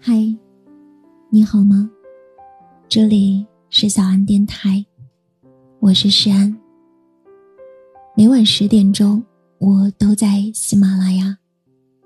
嗨，你好吗？这里是小安电台，我是诗安。每晚十点钟，我都在喜马拉雅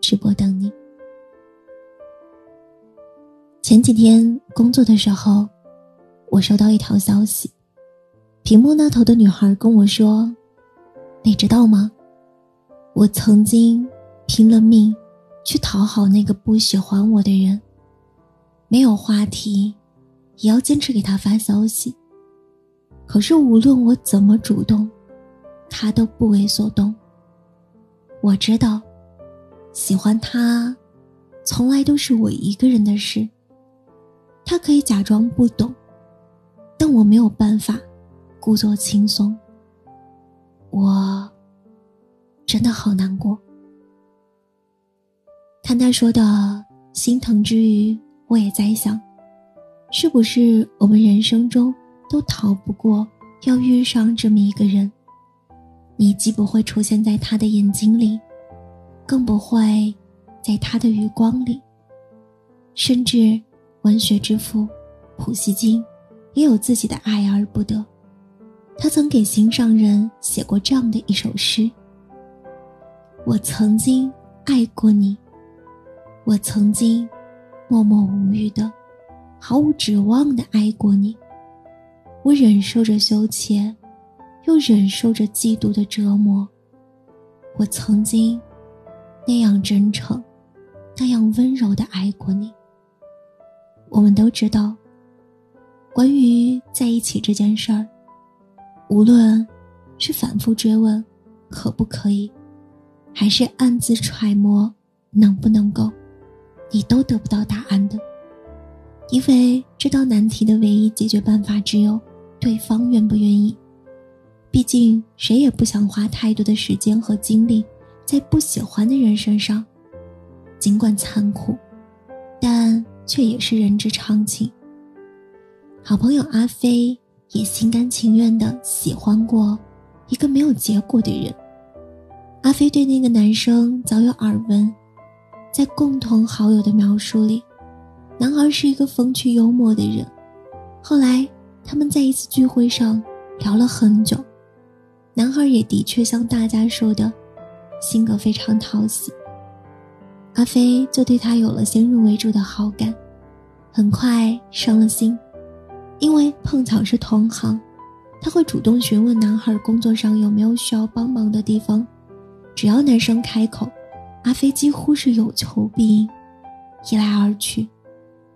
直播等你。前几天工作的时候，我收到一条消息，屏幕那头的女孩跟我说：“你知道吗？我曾经拼了命去讨好那个不喜欢我的人。”没有话题，也要坚持给他发消息。可是无论我怎么主动，他都不为所动。我知道，喜欢他，从来都是我一个人的事。他可以假装不懂，但我没有办法故作轻松。我真的好难过。看他说的心疼之余。我也在想，是不是我们人生中都逃不过要遇上这么一个人？你既不会出现在他的眼睛里，更不会在他的余光里。甚至，文学之父普希金也有自己的爱而不得。他曾给心上人写过这样的一首诗：“我曾经爱过你，我曾经。”默默无语的，毫无指望的爱过你，我忍受着羞怯，又忍受着嫉妒的折磨。我曾经那样真诚，那样温柔的爱过你。我们都知道，关于在一起这件事儿，无论是反复追问可不可以，还是暗自揣摩能不能够。你都得不到答案的，因为这道难题的唯一解决办法只有对方愿不愿意。毕竟谁也不想花太多的时间和精力在不喜欢的人身上，尽管残酷，但却也是人之常情。好朋友阿飞也心甘情愿的喜欢过一个没有结果的人。阿飞对那个男生早有耳闻。在共同好友的描述里，男孩是一个风趣幽默的人。后来，他们在一次聚会上聊了很久，男孩也的确像大家说的，性格非常讨喜。阿飞就对他有了先入为主的好感，很快伤了心，因为碰巧是同行，他会主动询问男孩工作上有没有需要帮忙的地方，只要男生开口。阿飞几乎是有求必应，一来二去，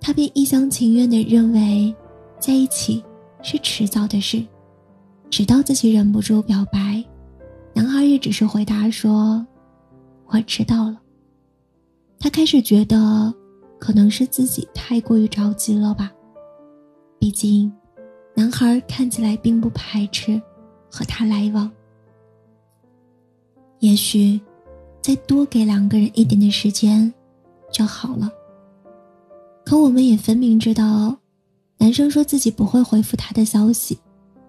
他便一厢情愿地认为，在一起是迟早的事。直到自己忍不住表白，男孩也只是回答说：“我知道了。”他开始觉得，可能是自己太过于着急了吧。毕竟，男孩看起来并不排斥和他来往。也许。再多给两个人一点点时间，就好了。可我们也分明知道，男生说自己不会回复他的消息，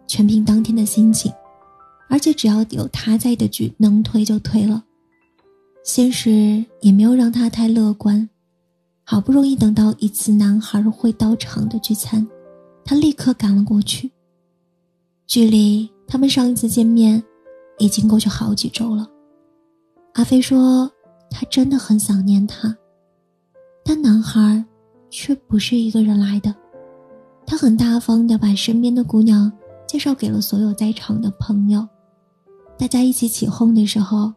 全凭当天的心情，而且只要有他在的局，能推就推了。现实也没有让他太乐观。好不容易等到一次男孩会到场的聚餐，他立刻赶了过去。距离他们上一次见面，已经过去好几周了。阿飞说：“他真的很想念他，但男孩却不是一个人来的。他很大方的把身边的姑娘介绍给了所有在场的朋友。大家一起起哄的时候，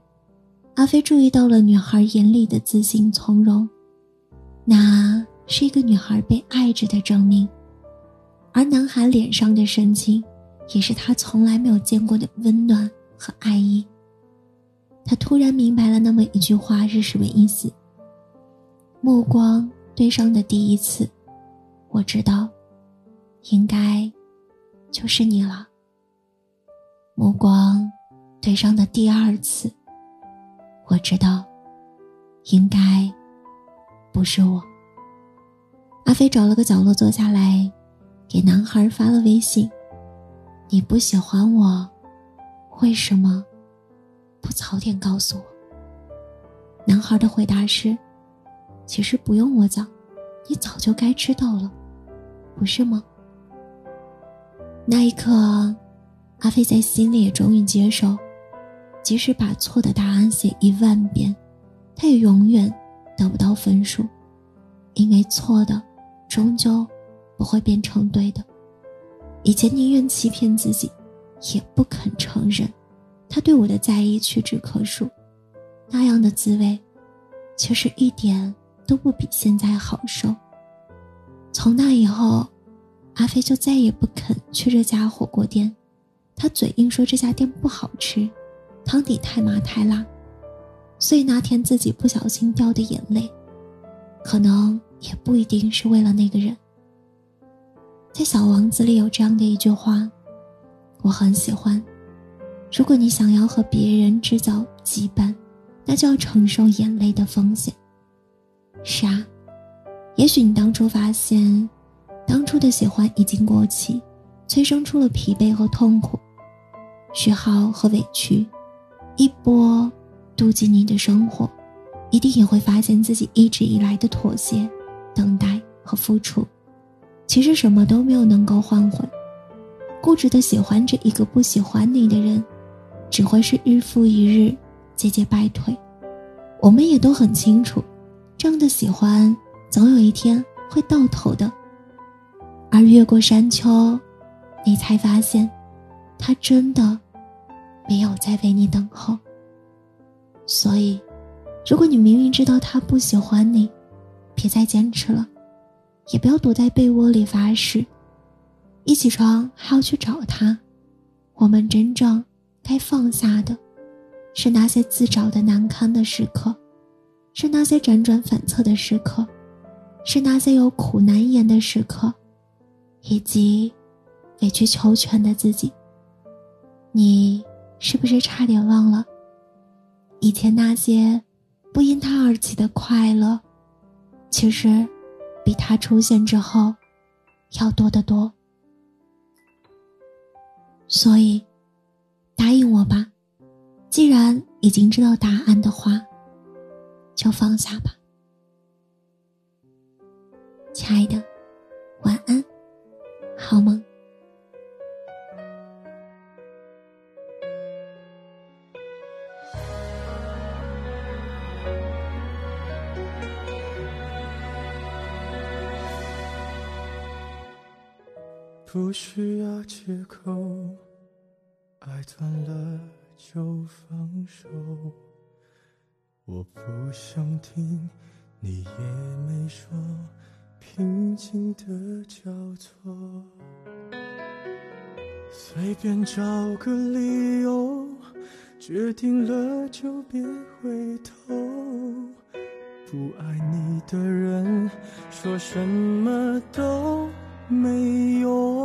阿飞注意到了女孩眼里的自信从容，那是一个女孩被爱着的证明。而男孩脸上的神情，也是他从来没有见过的温暖和爱意。”他突然明白了那么一句话是什么意思。目光对上的第一次，我知道，应该就是你了。目光对上的第二次，我知道，应该不是我。阿飞找了个角落坐下来，给男孩发了微信：“你不喜欢我，为什么？”不早点告诉我。男孩的回答是：“其实不用我讲，你早就该知道了，不是吗？那一刻，阿飞在心里也终于接受，即使把错的答案写一万遍，他也永远得不到分数，因为错的终究不会变成对的。以前宁愿欺骗自己，也不肯承认，他对我的在意屈指可数，那样的滋味，却是一点都不比现在好受。从那以后，阿飞就再也不肯去这家火锅店，他嘴硬说这家店不好吃，汤底太麻太辣，所以那天自己不小心掉的眼泪，可能也不一定是为了那个人。在《小王子》里有这样的一句话，我很喜欢：如果你想要和别人制造羁绊，那就要承受眼泪的风险。是啊，也许你当初发现，当初的喜欢已经过期，催生出了疲惫和痛苦、虚耗和委屈，一波妒忌你的生活，一定也会发现自己一直以来的妥协、等待和付出。其实什么都没有能够换回，固执的喜欢着一个不喜欢你的人，只会是日复一日节节败退。我们也都很清楚，这样的喜欢总有一天会到头的。而越过山丘，你才发现，他真的没有在为你等候。所以，如果你明明知道他不喜欢你，别再坚持了。也不要躲在被窝里发誓，一起床还要去找他。我们真正该放下的，是那些自找的难堪的时刻，是那些辗转反侧的时刻，是那些有苦难言的时刻，以及委曲求全的自己。你是不是差点忘了，以前那些不因他而起的快乐，其实？比他出现之后，要多得多。所以，答应我吧。既然已经知道答案的话，就放下吧。亲爱的，晚安，好梦。不需要借口，爱断了就放手。我不想听，你也没说，平静的交错。随便找个理由，决定了就别回头。不爱你的人，说什么都。没用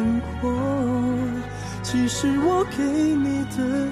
其实我给你的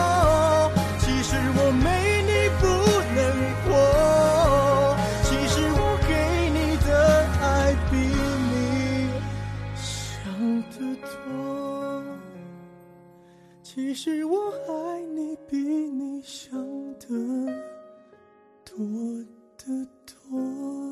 是我爱你比你想的多得多。